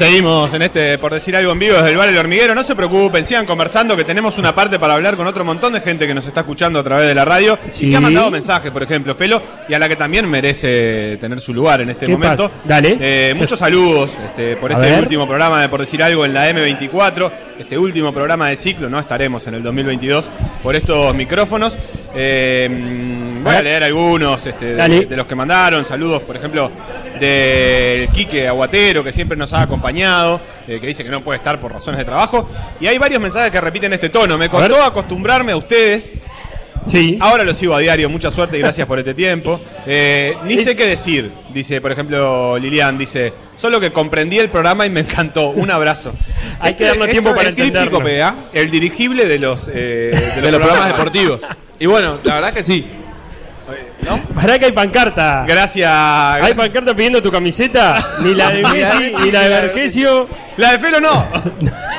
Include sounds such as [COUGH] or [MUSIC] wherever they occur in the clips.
Seguimos en este, por decir algo en vivo, desde el bar El Hormiguero. No se preocupen, sigan conversando, que tenemos una parte para hablar con otro montón de gente que nos está escuchando a través de la radio y que ha mandado mensajes, por ejemplo, Felo, y a la que también merece tener su lugar en este ¿Qué momento. pasa? Dale. Eh, muchos saludos este, por A este ver. último programa de Por decir algo en la M24, este último programa de ciclo, no estaremos en el 2022 por estos micrófonos. Eh, voy a leer algunos este, de, los que mandaron. Saludos, por ejemplo, del Quique Aguatero, que siempre nos ha acompañado, eh, que dice que no puede estar por razones de trabajo. Y hay varios mensajes que repiten este tono. Me costó acostumbrarme a ustedes. Sí. Ahora lo sigo a diario. Mucha suerte y gracias [LAUGHS] por este tiempo. Eh, ni sé qué decir, dice, por ejemplo, Lilian. Dice, solo que comprendí el programa y me encantó. Un abrazo. [LAUGHS] Hay que darnos tiempo para entenderlo. PA. El dirigible de los, eh, de [LAUGHS] De los programas deportivos. Y bueno, la verdad es que sí. Pará que hay pancarta. Gracias. Hay pancarta pidiendo tu camiseta. Ni la de [LAUGHS] Ni la de Messi, Messi, ni la de ni la de- Vergesio. La de Felo no. [LAUGHS]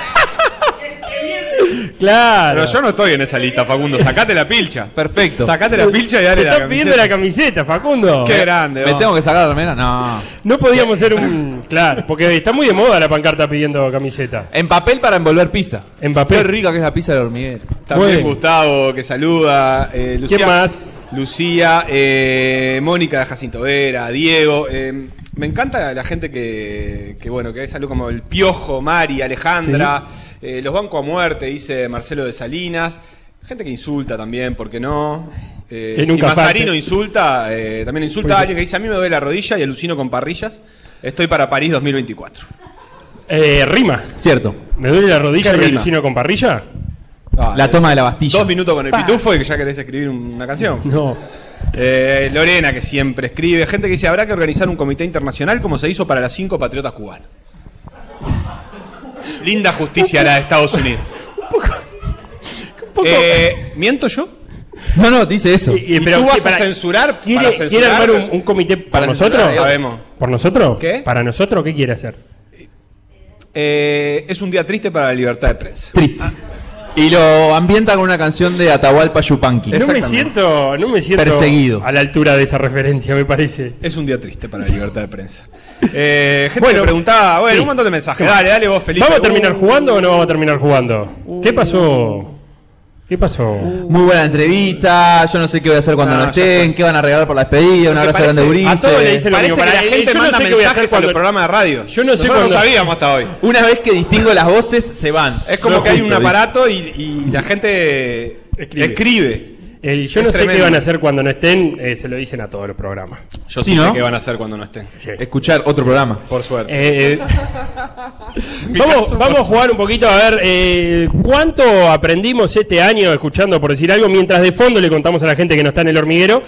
Claro. Pero yo no estoy en esa lista, Facundo. Sacate la pilcha. Perfecto. Sacate la pilcha y dale Te la están pidiendo la camiseta. camiseta, Facundo. Qué grande. ¿Me vos. tengo que sacar la remera? No. No podíamos ser un. Claro, porque está muy de moda la pancarta pidiendo camiseta. En papel para envolver pizza. En Qué papel. rica que es la pizza del hormiguero. También Bueno. Gustavo que saluda. eh, Lucía, ¿Quién más? Lucía, eh, Mónica de Jacinto Vera, Diego. eh, me encanta la, la gente que, que, bueno, que es algo como el Piojo, Mari, Alejandra. eh, los banco a muerte, dice Marcelo de Salinas. Gente que insulta también, ¿por qué no? Eh, Que si Mazarino insulta, eh, también insulta a alguien que dice a mí me duele la rodilla y alucino con parrillas. Estoy para París 2024. Eh, rima. Cierto. ¿Me duele la rodilla ¿Qué y rima? alucino con parrilla? Ah, La eh, toma de la Bastilla. Dos minutos con el pitufo y que ya querés escribir una canción. No. Eh, Lorena, que siempre escribe. Gente que dice, habrá que organizar un comité internacional como se hizo para las cinco patriotas cubanas. Linda justicia la de Estados Unidos. Eh, ¿Miento yo? No, no, dice eso. Y- y- ¿Y pero, tú ¿qué, vas a para- censurar? ¿Quiere, para censurar? quiere armar un, un comité para Para nosotros? censurar, sabemos. ¿Por nosotros? ¿Qué? ¿Para nosotros qué quiere hacer? Eh, es un día triste para la libertad de prensa. Triste. Y lo ambienta con una canción de Atahualpa Yupanqui. No me siento, no me siento Perseguido. a la altura de esa referencia, me parece. Es un día triste para [LAUGHS] la libertad de prensa. Eh, gente Bueno, que preguntaba, bueno, sí. un montón de mensajes. Dale, dale vos, Felipe. ¿Vamos a terminar Uh, jugando o no vamos a terminar jugando? ¿Qué pasó? ¿Qué pasó? Muy buena entrevista. Yo no sé qué voy a hacer cuando No, no, ya estén. ¿Qué van a regalar por la despedida? Un ¿Te abrazo parece? grande, Urice. A todos le dicen lo Parece mismo. que Para- la gente yo no manda sé mensajes cuando- los programas de radio. Yo no sé Nosotros cuando- no sabíamos hasta hoy. Una vez que distingo las voces, se van. Es como No que hay justo, un dice. aparato y, y la gente Escribe. escribe. El, yo Es no sé tremendo. qué van a hacer cuando no estén, eh, se lo dicen a todos los programas. Yo Sí, sí, ¿no? sé qué van a hacer cuando no estén. Sí. Escuchar otro programa. Por suerte. Eh, eh, [LAUGHS] vamos, vamos a jugar un poquito a ver eh, cuánto aprendimos este año escuchando, por decir algo, mientras de fondo le contamos a la gente que no está en el hormiguero.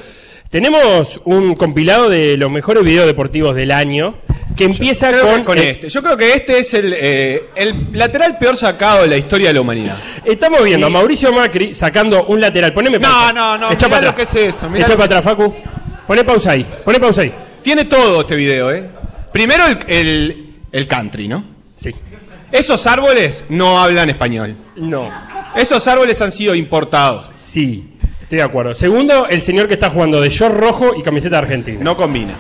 Tenemos un compilado de los mejores videos deportivos del año que empieza que con, con este. Yo creo que este es el, eh, el lateral peor sacado de la historia de la humanidad. Estamos viendo a Mauricio Macri sacando un lateral. Poneme No, pausa. no, no, Echa mirá para atrás. es eso, Echa para atrás, Facu. Poné pausa ahí. Poné pausa ahí. Tiene todo este video, ¿eh? Primero el, el, el country, ¿no? Sí. Esos árboles no hablan español. No. Esos árboles han sido importados. Sí. Estoy de acuerdo. Segundo, el señor que está jugando de short rojo y camiseta argentina. No combina.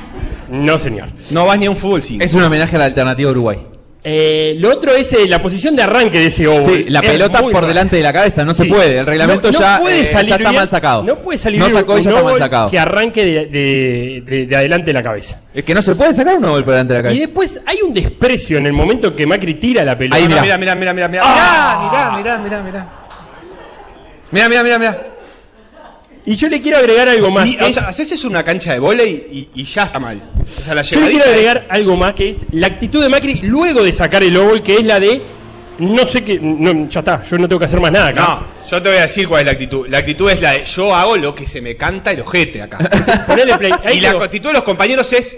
No, señor. No vas ni a un fútbol 5. Es un homenaje a la alternativa Uruguay. Eh, lo otro es eh, la posición de arranque de ese oval. Sí, la Es pelota por raro. delante de la cabeza, no se puede. El reglamento No- no ya, puede eh, salir ya está bien- mal sacado. No puede salir No sacó y un ya está mal sacado. que arranque de, de- de- de adelante de la cabeza. Es que no se puede sacar un gol por delante de la Y cabeza. después hay un desprecio en el momento que Macri tira la pelota. Ahí, Mira, mirá. mira, mira, mira, mira. Ah. Mirá, mirá, mirá, mirá. Mira, mira, mira, mira. Y yo le quiero agregar algo más. Ni- o es- sea, haces eso una cancha de volei y, y ya está mal. O sea, la yo le quiero agregar algo más que es la actitud de Macri luego de sacar el óvol, que es la de no sé qué, no, ya está, yo no tengo que hacer más nada acá. No, yo te voy a decir cuál es la actitud. La actitud es la de yo hago lo que se me canta el ojete acá. [LAUGHS] Ponele play. Ahí y la actitud de los compañeros es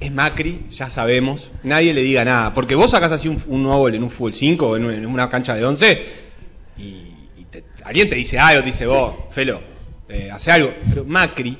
Es Macri, ya sabemos. Nadie le diga nada. Porque vos sacás así un, un en un fútbol 5 o en, en una cancha de 11 y, y te- alguien te dice algo, te dice vos, Felo, eh, hace algo. Pero Macri,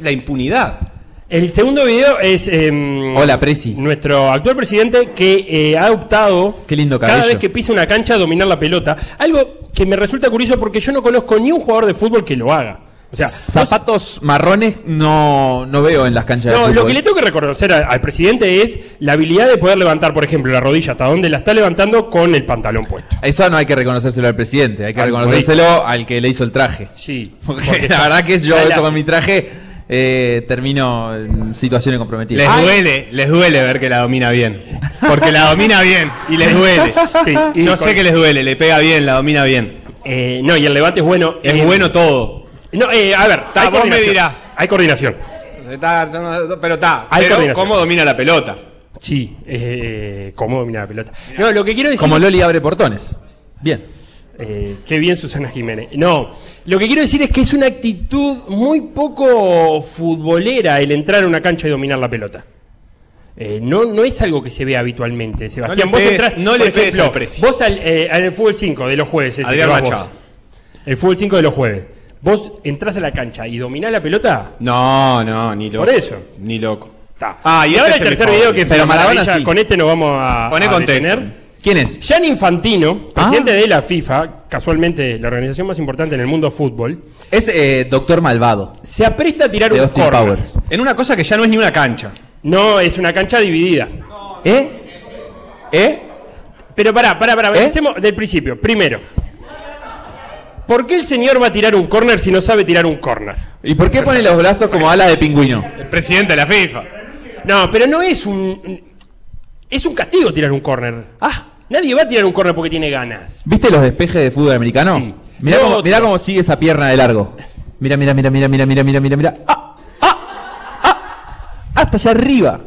la impunidad. El segundo video es em, Hola, Presi. nuestro actual presidente que eh, ha optado Qué lindo cada vez que pisa una cancha a dominar la pelota. Algo que me resulta curioso porque yo no conozco ni un jugador de fútbol que lo haga. O sea, Zapatos marrones no, no veo en las canchas de No, fútbol. lo que le tengo que reconocer al presidente es la habilidad de poder levantar, por ejemplo, la rodilla hasta donde la está levantando con el pantalón puesto. Eso no hay que reconocérselo al presidente, hay que Al reconocérselo al que le hizo el traje. Sí. [LAUGHS] Porque la verdad que yo La- eso con mi traje eh, termino en situaciones comprometidas. Les Ay, duele, les duele ver que la domina bien. Porque la domina bien y les duele. [LAUGHS] Sí, y Yo con- sé que les duele, le pega bien, la domina bien. Eh, no, y el levante es bueno. Es Eh, bueno todo. No, eh, a ver, Ta, hay vos me coordinación. dirás. Hay coordinación. Está- pero está. Hay Pero coordinación. ¿cómo domina la pelota? Sí, eh, cómo domina la pelota. No, lo que quiero decir. Como Loli abre portones. Bien. Eh, qué bien Susana Jiménez. No, lo que quiero decir es que es una actitud muy poco futbolera el entrar a una cancha y dominar la pelota. Eh, no, no es algo que se ve habitualmente, Sebastián. le vos entrás, no por le ejemplo, al. Vos al, eh, al fútbol 5 de los jueves, ese Adrián que vas vos. El fútbol 5 de los jueves. Vos entrás a la cancha y dominás la pelota. No, no, ni loco. Por eso. Ni loco. Está. Ah, y y ahora este el es mi tercer video que Pero Maradona sí. con este nos vamos a, Poné a detener. ¿Quién es? Gianni Infantino, presidente Ah. de la FIFA, casualmente la organización más importante en el mundo fútbol, Es eh, Doctor Malvado, se apresta a tirar de un Austin corner. Powers. En una cosa que ya no es ni una cancha. No, es una cancha dividida. ¿Eh? ¿Eh? Pero pará, pará, pará, ¿Eh? empecemos del principio. Primero, ¿por qué el señor va a tirar un corner si no sabe tirar un corner? ¿Y por qué pone los brazos como alas de pingüino? El presidente de la FIFA. No, pero no es un... Es un castigo tirar un corner. Ah, Nadie va a tirar un corner porque tiene ganas. ¿viste los despejes de fútbol americano? Sí. Mirá, cómo, mirá cómo sigue esa pierna de largo. Mira, mira, mira, mira, mira, mira, mira, mira, mira. ¡Ah! ¡Ah! ¡Ah! Hasta allá arriba.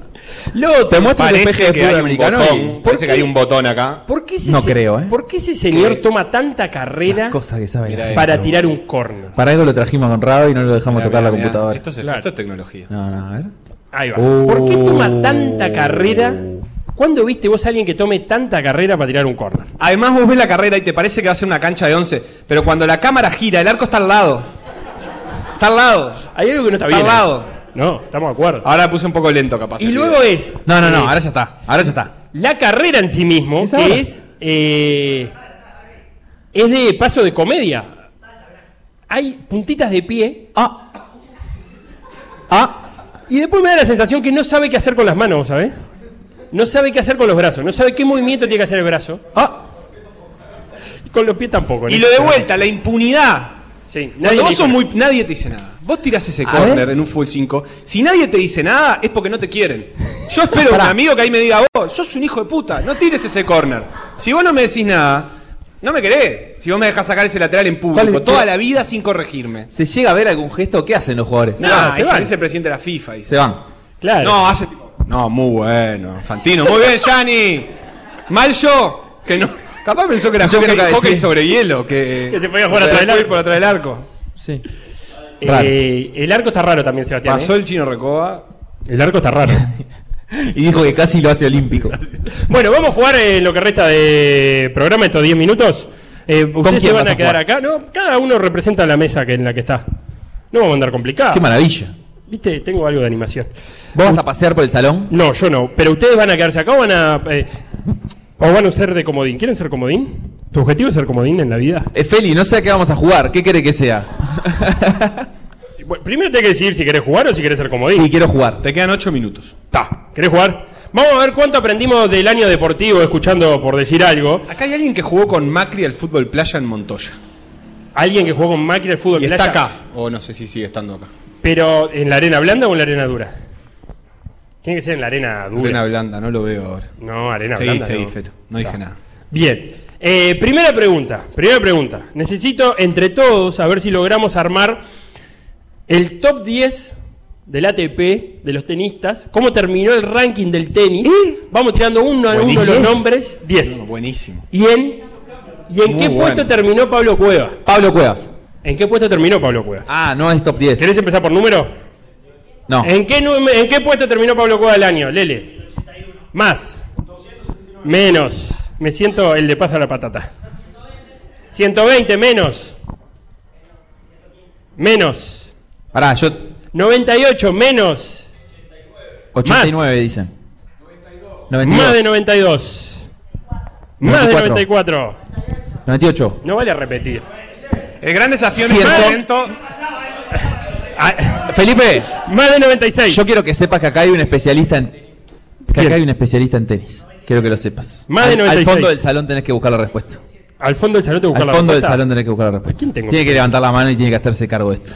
Lo Te muestro un despeje de que fútbol americano. botón. Parece que hay un botón acá. ¿Por qué ese No se- creo, ¿eh? ¿Por qué ese señor toma tanta carrera Las cosas que sabe para tirar un corner? Para algo lo trajimos con Rado y no lo dejamos Mirá, tocar la mirá, computadora. Esto es, Claro. esto es tecnología. No, no, a ver. Ahí va. Oh. ¿Por qué toma tanta carrera? ¿Cuándo viste vos a alguien que tome tanta carrera para tirar un corner? Además vos ves la carrera y te parece que va a ser una cancha de 11, pero cuando la cámara gira, el arco está al lado. Está al lado. Hay algo que no está Está bien. al ahí. No, estamos de acuerdo. Ahora puse un poco lento capaz. Y el luego video. es. No, no, no, eh, ahora ya está. Ahora ya está. La carrera en sí mismo, Es ahora. que es. eh, es de paso de comedia. Hay puntitas de pie. Ah. Ah. Y después me da la sensación que no sabe qué hacer con las manos, ¿sabes? No sabe qué hacer con los brazos. No sabe qué movimiento tiene que hacer el brazo. Ah. Y con los pies tampoco. Y lo de vuelta, la impunidad. Sí, Cuando nadie vos sos muy. Nadie te dice nada. Vos tirás ese ver. en un full 5. Si nadie te dice nada, es porque no te quieren. Yo espero un amigo que ahí me diga, vos, sos un hijo de puta, no tires ese corner. Si vos no me decís nada, no me querés. Si vos me dejás sacar ese lateral en ¿Cuál público, toda ¿Qué? la vida sin corregirme. ¿Se llega a ver algún gesto? ¿Qué hacen los jugadores? No, se ese van. es el presidente de la FIFA. Dice. Se van. Claro. No, hace tipo. No, muy bueno. Fantino, muy bien, Gianni. Mal yo. Que no. Capaz pensó que era Yo hockey, que- hockey sí. sobre hielo. Que, Que se podía jugar que atrás del arco. por atrás del arco. Sí. Eh, el arco está raro también, Sebastián. Pasó ¿eh? el chino Recoba. El arco está raro. [LAUGHS] Y dijo que casi lo hace olímpico. [LAUGHS] bueno, vamos a jugar en lo que resta de programa, estos 10 minutos. Eh, ¿Ustedes se van a, a quedar acá? No, cada uno representa la mesa que en la que está. No vamos a andar complicados. Qué maravilla. Viste, tengo algo de animación. ¿Vos vas a pasear por el salón? No, yo no. Pero ustedes van a quedarse acá o van a. eh, o van a ser de comodín. ¿Quieren ser comodín? ¿Tu objetivo es ser comodín en la vida? Eh, Feli, no sé a qué vamos a jugar. ¿Qué quiere que sea? [LAUGHS] Bueno, primero tenés que decidir si querés jugar o si querés ser comodín. Sí, quiero jugar. Te quedan 8 minutos. Ta, ¿Querés jugar? Vamos a ver cuánto aprendimos del año deportivo escuchando por decir algo. Acá hay alguien que jugó con Macri al fútbol playa en Montoya. Alguien que jugó con Macri al fútbol Y está playa, acá. O no sé si sigue estando acá. Pero en la arena blanda o en la arena dura? Tiene que ser en la arena dura. Arena blanda, no lo veo ahora. No, arena Seguí, blanda. seguí, no. Feto. No dije nada. Bien. Eh, primera pregunta. Primera pregunta. Necesito entre todos a ver si logramos armar el top 10 del ATP de los tenistas. ¿Cómo terminó el ranking del tenis? Vamos tirando uno a uno los nombres. 10. No, buenísimo. ¿Y en, y en Muy qué bueno. puesto terminó Pablo Cueva? Pablo Cuevas. ¿En qué puesto terminó Pablo Cuevas? Ah, no es top 10. ¿Querés empezar por número? No. ¿En qué, ¿En qué puesto terminó Pablo Cueva el año? Lele. Más. Menos. Me siento el de paz a la patata. 120 menos. Menos. Pará, yo. 98 menos. 89 Más. dicen. 92. Más de 92. Más de 94. 94. 98. No vale repetir. El gran desafío en este momento. Ah, Felipe, más de 96. yo quiero que sepas que acá hay un especialista en. Que ¿Quién? acá hay un especialista en tenis. Quiero que lo sepas. Más de Al- Al 96. fondo del salón tenés que buscar la respuesta. Al fondo del salón te buscar Al la fondo del respuesta. salón tenés que buscar la respuesta. quién tengo? Tiene que levantar la mano y tiene que hacerse cargo de esto.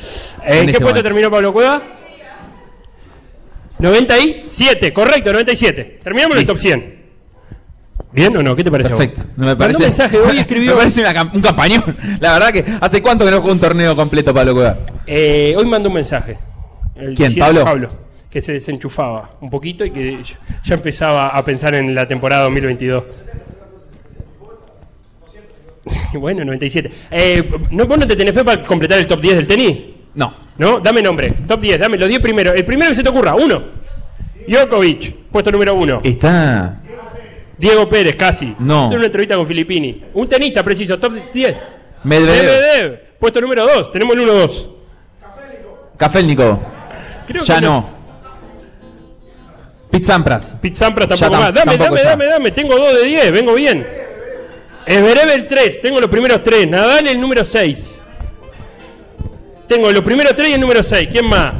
¿En, qué este puesto terminó Pablo Cueva? 97, correcto, 97. Terminamos en el Listo. top 100. ¿Bien o no? ¿Qué te parece? Perfecto. No me Mandó parece. un mensaje, hoy [LAUGHS] escribió. me parece una un campañón. [LAUGHS] La verdad que hace cuánto que no juega un torneo completo Pablo Cueva. Eh, hoy mandó un mensaje. El ¿Quién, diciendo- Pablo? Que se desenchufaba un poquito y que ya- empezaba a pensar en la temporada 2022. [LAUGHS] bueno, 97. Eh, ¿no, ¿Vos no te tenés fe para completar el top 10 del tenis? No. ¿No? Dame nombre. Top 10, dame los 10 primeros. El primero que se te ocurra, uno. Djokovic, puesto número uno. Está. Diego Pérez, casi. No. Tiene una entrevista con Filippini. Un tenista preciso, top 10. Medvedev. Medvedev, puesto número 2. Tenemos el 1-2. Cafélnico. Creo Ya que no. Pete Sampras Ya tampoco tam- más. Dame, tampoco dame, ya. dame, dame. Tengo 2 de 10, vengo bien. Esberev el 3, tengo los primeros 3. Nadal el número 6. Tengo los primeros 3 y el número 6. ¿Quién más?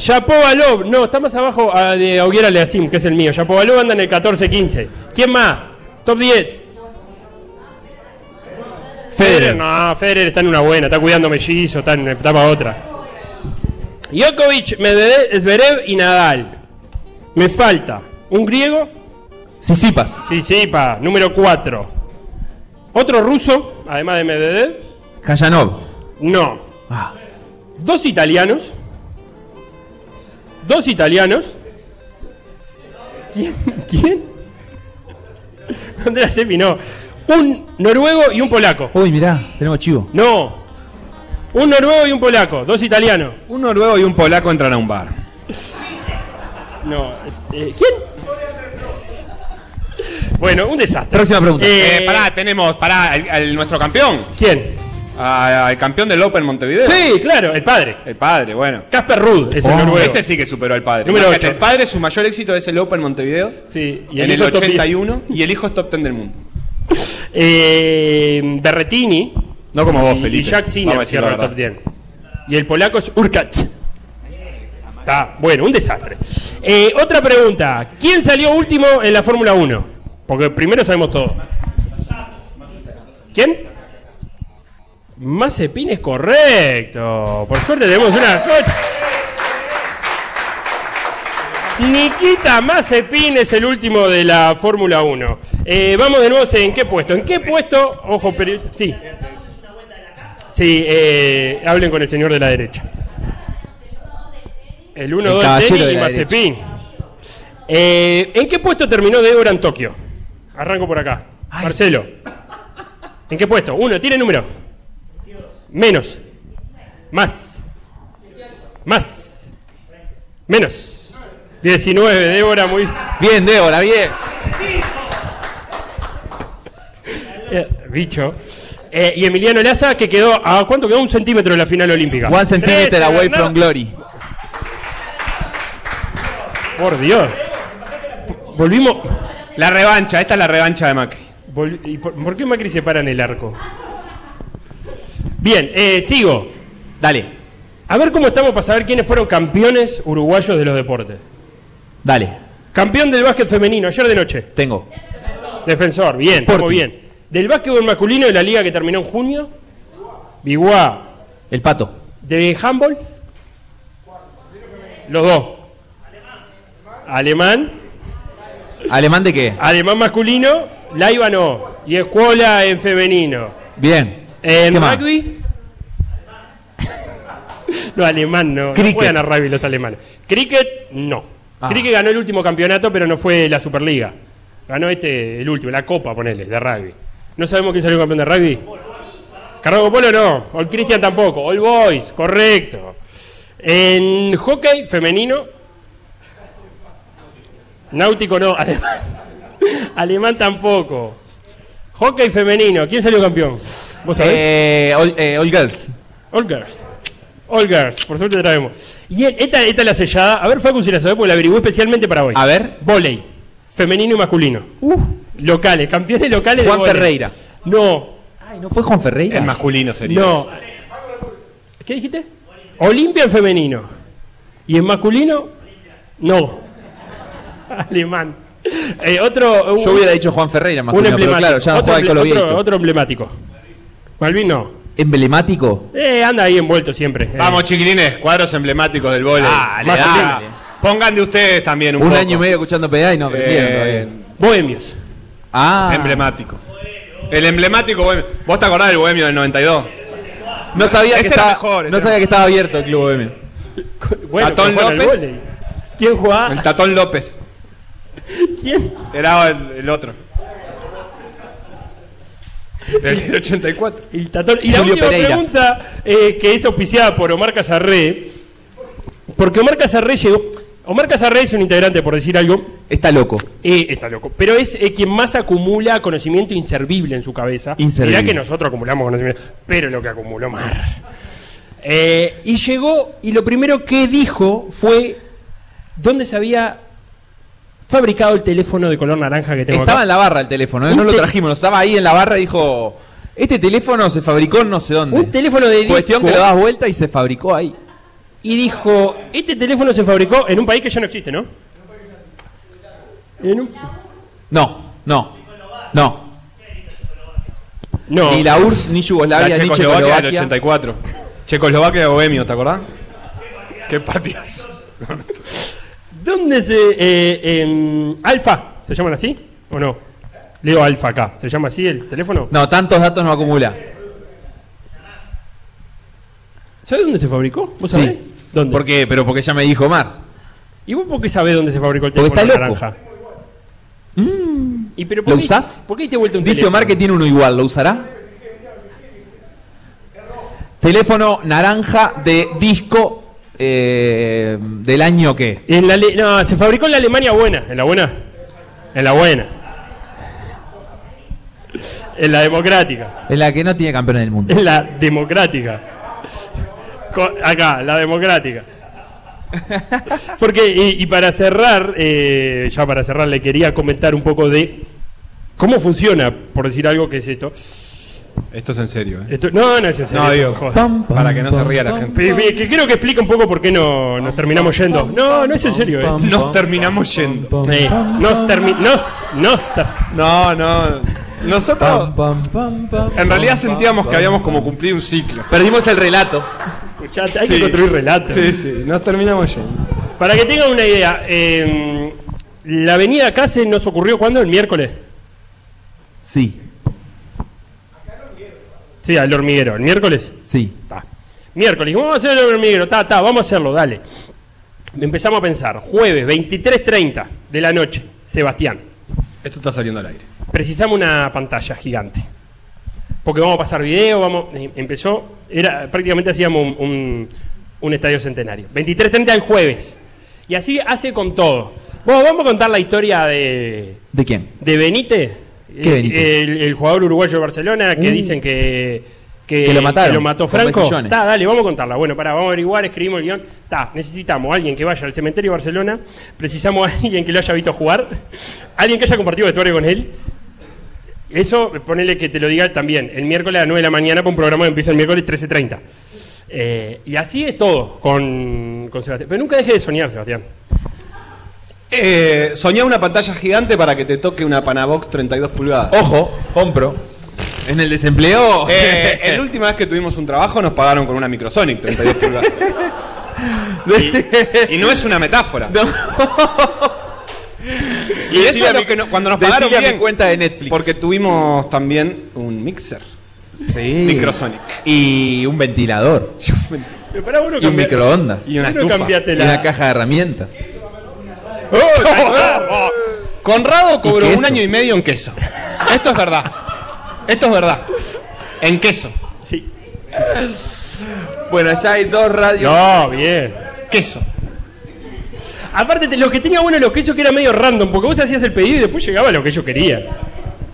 Shapovalov, no, está más abajo ah, de Auguera Leasim, que es el mío. Shapovalov anda en el 14-15. ¿Quién más? Top 10. Federer. No, Federer está en una buena, está cuidando mellizo, está en etapa otra. Djokovic, Medvedev, Zverev y Nadal. Me falta un griego, Sisipas. sí, sí, pa, número 4. Otro ruso, además de Medvedev, Kayanov. no. Ah. Dos italianos. Dos italianos. ¿Quién? ¿Quién? Andrea Seppi, no. Un noruego y un polaco. Uy, mirá, tenemos chivo. No. Un noruego y un polaco. Dos italianos. Un noruego y un polaco entran a un bar. No. eh, ¿Quién? Bueno, un desastre. Próxima pregunta. Eh, Eh, pará, tenemos, pará, al- al- nuestro campeón. ¿Quién? Al campeón del Open Montevideo. Sí, claro, el padre. El padre, bueno. Casper Ruud es el Oh. noruego. Ese sí que superó al padre. Número Imagínate, ocho. El padre, su mayor éxito es el Open Montevideo. Sí, Y en el 10. 81. Y el hijo es top 10 del mundo. Eh, Berretini. No como vos, Felipe. Y Jack Vamos a Sinner cierra el top 10. Y el polaco es Urkacz. Está, bueno, un desastre. Eh, otra pregunta. ¿Quién salió último en la Fórmula 1? Porque primero sabemos todo. ¿Quién? Mazepin es correcto. Por suerte tenemos una coche. Nikita Mazepin es el último de la Fórmula 1. Eh, vamos de nuevo, ¿en qué puesto? ¿En qué puesto? Ojo, pero... Sí. Sí, eh, hablen con el señor de la derecha. El 1-2 de caballero tenis de y Mazepin. Eh, ¿En qué puesto terminó Débora en Tokio? Arranco por acá. Marcelo. ¿En qué puesto? Uno, tiene número. Menos. Más. Más. Menos. 19, Débora, muy. Bien, Débora, bien. [LAUGHS] Bicho. Eh, y Emiliano Laza, que quedó a cuánto quedó un centímetro de la final olímpica. One centimeter away from glory. Por Dios. Volvimos. La revancha, esta es la revancha de Macri. vol- ¿y por, por qué Macri se para en el arco? Bien, eh, sigo. Dale, A ver cómo estamos para saber quiénes fueron campeones uruguayos de los deportes. dale. Campeón del básquet femenino, ayer de noche. Tengo. Defensor, bien, Sporting. bien. Del básquetbol masculino de la liga que terminó en junio. Biguá. El pato. De handball. Los dos. Alemán. ¿Alemán de qué? Alemán masculino. Laiva no. Y escuela en femenino. Bien. En rugby. [LAUGHS] no, alemán no. Cricket. No juegan a rugby los alemanes. Cricket, no. Ah. Cricket ganó el último campeonato, pero no fue la Superliga. Ganó este, el último, la Copa, ponele, de rugby. ¿No sabemos quién salió campeón de rugby? Carrego Polo no. All Christian tampoco. All Boys, correcto. En hockey femenino. Náutico no, [LAUGHS] alemán. Alemán tampoco. Hockey femenino, ¿quién salió campeón? ¿Vos sabés? Eh, all, eh, all Girls. All Girls. All Girls, por suerte traemos. Y el- esta, esta es la sellada. A ver, Facu, si la sabés, porque la averigué especialmente para hoy. A ver. Voley. Femenino y masculino. Locales, campeones locales Juan de vóley. Ferreira. No, Ay, ¿no fue Juan Ferreira? En masculino sería. no. ¿Qué dijiste? Olimpia en femenino. ¿Y en masculino? No. [LAUGHS] Alemán. Eh, otro. Yo hubiera dicho Juan Ferreira en un masculino, pero emblemático. claro, ya no otro, juega el emble- Colo otro, Vieito. otro emblemático. Malvin no. ¿Emblemático? Eh, anda ahí envuelto siempre. Eh, Vamos, chiquilines, cuadros emblemáticos del vóley. Dale, Masculino. dale. Pongan de ustedes también un, Un, poco. año y medio escuchando PDA y no aprendieron Eh, todavía. Bohemios. Ah, Emblemático. El emblemático bohemio. ¿Vos te acordás del bohemio del 92? no sabía, que Ese era estaba, mejor, ese no era sabía que estaba abierto el Club Bohemio. Bueno, Tatón que juegan al López. vóley. ¿Quién jugaba? El Tatón López. [LAUGHS] ¿Quién? Era el, el otro. [LAUGHS] Del 84. El tatón. Y la última Pereiras. pregunta, eh, que es auspiciada por Omar Casarré, porque Omar Casarré llegó. Omar Casarré es un integrante, por decir algo, Está loco. eh, está loco, pero es eh, quien más acumula conocimiento inservible en su cabeza. Inservible. Mirá que nosotros acumulamos conocimiento, pero lo que acumuló Omar. Eh, y llegó, y lo primero que dijo fue dónde se había fabricado el teléfono de color naranja que tengo Estaba acá. en la barra el teléfono, ¿eh? No lo trajimos, estaba ahí en la barra y dijo, este teléfono se fabricó en no sé dónde. Un teléfono de Cuestión disco. que lo das vuelta y se fabricó ahí. y dijo, este teléfono se fabricó en un país que ya no existe, ¿no? En un... No, no, no. No. Ni la URSS, ni La Yugoslavia, ni Checoslovaquia del Checoslovaquia. 84. Checoslovaquia de bohemio, ¿te acordás? Qué partidazo. ¿Dónde se... eh, en Alfa, ¿se llaman así o no? Leo Alfa acá, ¿se llama así el teléfono? No, tantos datos no acumula. ¿Sabes dónde se fabricó? ¿Vos sabés? ¿Por qué? Pero porque ya me dijo Omar. ¿Y vos por qué sabés dónde se fabricó el Porque teléfono está loco. naranja? ¿Y pero por ¿Lo qué- usás? ¿Por qué te vuelto un Dice teléfono? Omar que tiene uno igual, ¿lo usará? Teléfono naranja de disco eh, del año qué? En la no, se fabricó en la Alemania buena. ¿En la buena? En la buena. En la democrática. En la que no tiene campeón del mundo. En la democrática. Acá, la democrática. Porque, y, y para cerrar, eh, ya para cerrar, le quería comentar un poco de cómo funciona, por decir algo, que es esto. Esto es en serio, ¿eh? Esto- no, no es en serio, No, eso, digo, joder. Pam, pam, para que no se pam, ría la pam, gente. Pe- pe- Que creo que explica un poco por qué no, nos terminamos yendo. No, no es en serio, eh. Nos terminamos yendo. Eh, nos termi- nos, nos ter- No, no. Nosotros Pam, pam, pam, en realidad sentíamos que habíamos como cumplido un ciclo. Perdimos el relato. Escuchate, hay que Sí. construir relatos. Sí, sí, nos terminamos yendo. Para que tengan una idea, eh, la avenida Case nos ocurrió cuando? El miércoles. Sí, Sí, al hormiguero. ¿El miércoles? sí. Ta. Miércoles. Vamos a hacer el hormiguero. Ta, ta, vamos a hacerlo, dale. Empezamos a pensar. Jueves, 23.30 de la noche. Sebastián. Esto está saliendo al aire. Precisamos una pantalla gigante. Porque vamos a pasar video, vamos. eh, Empezó. Era, prácticamente hacíamos un, un- un estadio centenario. 23.30 el jueves. Y así hace con todo. Bueno, vamos a contar la historia de, ¿De quién? de Benítez. El, el jugador uruguayo de Barcelona que Uh. dicen que, que, Que lo mataron, que lo mató Franco. Ta, dale, vamos a contarla. Bueno, pará, vamos a averiguar, escribimos el guion. Ta, necesitamos a alguien que vaya al cementerio de Barcelona, precisamos a [LAUGHS] alguien que lo haya visto jugar, alguien que haya compartido vestuario con él. Eso, ponele que te lo diga también. El miércoles a las 9 de la mañana para un programa que empieza el miércoles 13.30. Eh, y así es todo con, con Sebastián. Pero nunca deje de soñar, Sebastián. Eh, soñá una pantalla gigante para que te toque una Panabox 32 pulgadas. Ojo, compro. En el desempleo. Eh, [LAUGHS] la última vez que tuvimos un trabajo nos pagaron con una Microsonic 32 pulgadas. [LAUGHS] Y, y no es una metáfora. Y eso es lo que no- cuando nos pagaron mi bien. cuenta de Netflix. Porque tuvimos también un mixer. sí. Microsonic. Y un ventilador. Pero [LAUGHS] no Y un microondas. Y no estufa. una caja de herramientas. [LAUGHS] Conrado cobró un año y medio en queso. Esto es verdad. Esto es verdad. En queso. Sí. Bueno, ya hay dos radios. No, bien. Queso. Aparte, te- lo que tenía bueno los quesos que era medio random, porque vos hacías el pedido y después llegaba lo que ellos querían.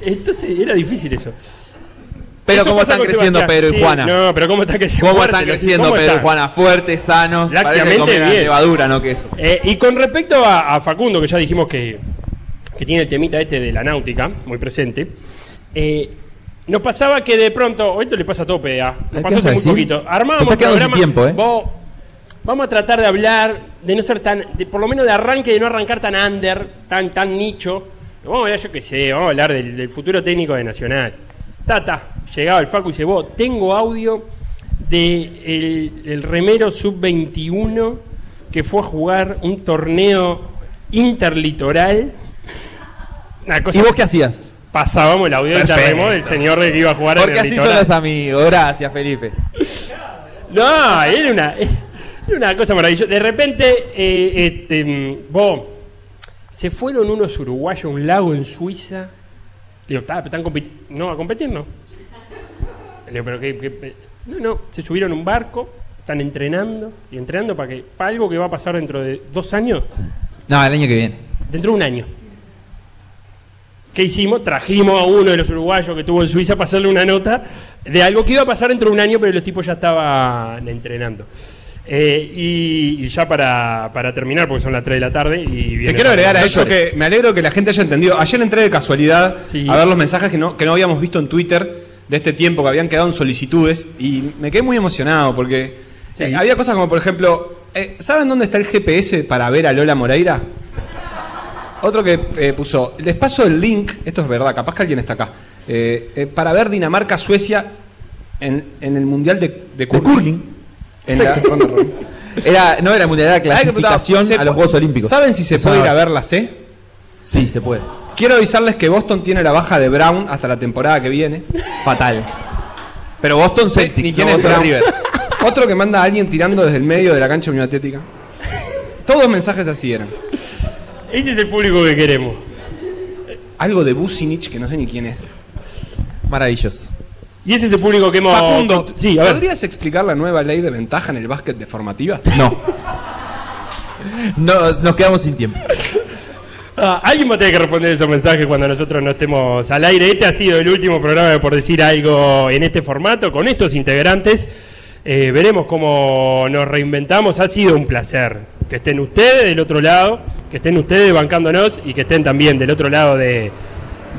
Entonces era difícil eso. Pero Eso cómo están creciendo Sebastián. Pedro y Sí, Juana. No, pero cómo están creciendo. ¿Cómo están creciendo ¿cómo Pedro y? Juana? Fuertes, sanos. Comieran bien. levadura, no queso. Eh, y con respecto a, a Facundo, que ya dijimos que, que tiene el temita este de la náutica, muy presente, eh, nos pasaba que de pronto, esto le pasa a todo PDA, ¿Qué nos pasó a hace muy decir? poquito, armábamos sin programa, tiempo, ¿eh? vos- vamos a tratar de hablar, de no ser tan, de- por lo menos de arranque, de no arrancar tan under, tan, tan nicho, vamos a hablar, yo qué sé, vamos a hablar del, del futuro técnico de Nacional. Tata, llegaba el Facu y dice, vos, tengo audio de el, remero sub-21 que fue a jugar un torneo interlitoral. Una cosa ¿Y vos qué hacías? Pasábamos el audio del Perfecto. terremo del señor de que iba a jugar Porque en el así son los amigos. Gracias, Felipe. No, era una, era una cosa maravillosa. De repente, eh, este, mm, vos, se fueron unos uruguayos a un lago en Suiza. Digo, "Ta, pero están compitiendo. No, a competir no. Le digo, pero qué, qué- No, no, se subieron a un barco, están entrenando. Y entrenando para que para algo que va a pasar dentro de dos años, No, el año que viene. dentro de un año. ¿Qué hicimos? Trajimos a uno de los uruguayos que estuvo en Suiza para hacerle una nota de algo que iba a pasar dentro de un año, pero los tipos ya estaban entrenando. Eh, y, y ya para, para terminar, porque son las 3 de la tarde. Y Te quiero agregar a eso que me alegro que la gente haya entendido. Ayer entré de casualidad Sí. a ver los mensajes que no, que no habíamos visto en Twitter de este tiempo, que habían quedado en solicitudes, y me quedé muy emocionado porque Sí. eh, había cosas como, por ejemplo, eh, ¿saben dónde está el GPS para ver a Lola Moreira? Otro que eh, puso, les paso el link, esto es verdad, capaz que alguien está acá, eh, eh, para ver Dinamarca-Suecia en, en el Mundial de, de curling. En la. [LAUGHS] Era, no era mundial, era clasificación a los Juegos Olímpicos. ¿Saben si se puede ir a ver la C? Sí, se puede. Quiero avisarles que Boston tiene la baja de Brown hasta la temporada que viene. Fatal. Pero Boston Ni Celtics, quién no es Boston. River. Otro que manda a alguien tirando desde el medio de la cancha de Unión Atlética. Todos mensajes así eran. Ese es el público que queremos. Algo de Bucinich que no sé ni quién es. Maravilloso. Y ese es el público que hemos. Facundo, sí, a ver. ¿podrías explicar la nueva ley de ventaja en el básquet de formativas? [LAUGHS] No. Nos, nos quedamos sin tiempo. Ah, alguien va a tener que responder esos mensajes cuando nosotros no estemos al aire. Este ha sido el último programa de por decir algo en este formato, con estos integrantes. Eh, veremos cómo nos reinventamos. Ha sido un placer que estén ustedes del otro lado, que estén ustedes bancándonos y que estén también del otro lado de-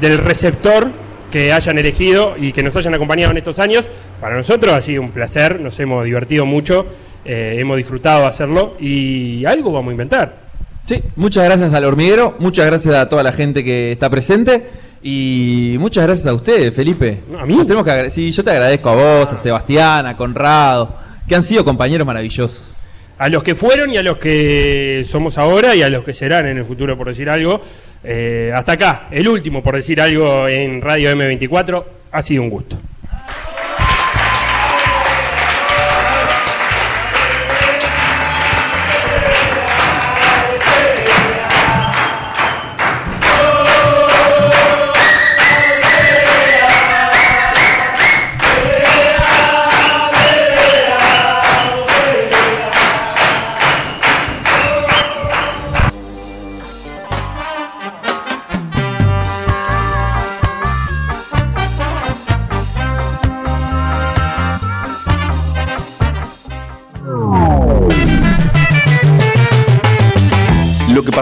del receptor que hayan elegido y que nos hayan acompañado en estos años. Para nosotros ha sido un placer, nos hemos divertido mucho, eh, hemos disfrutado hacerlo y algo vamos a inventar. Sí, muchas gracias al hormiguero, muchas gracias a toda la gente que está presente y muchas gracias a ustedes, Felipe. No, a mí. Nos tenemos que sí, yo te agradezco a vos, a Sebastián, a Conrado, que han sido compañeros maravillosos. A los que fueron y a los que somos ahora y a los que serán en el futuro, por decir algo. Eh, hasta acá, el último, por decir algo, en Radio M24. Ha sido un gusto.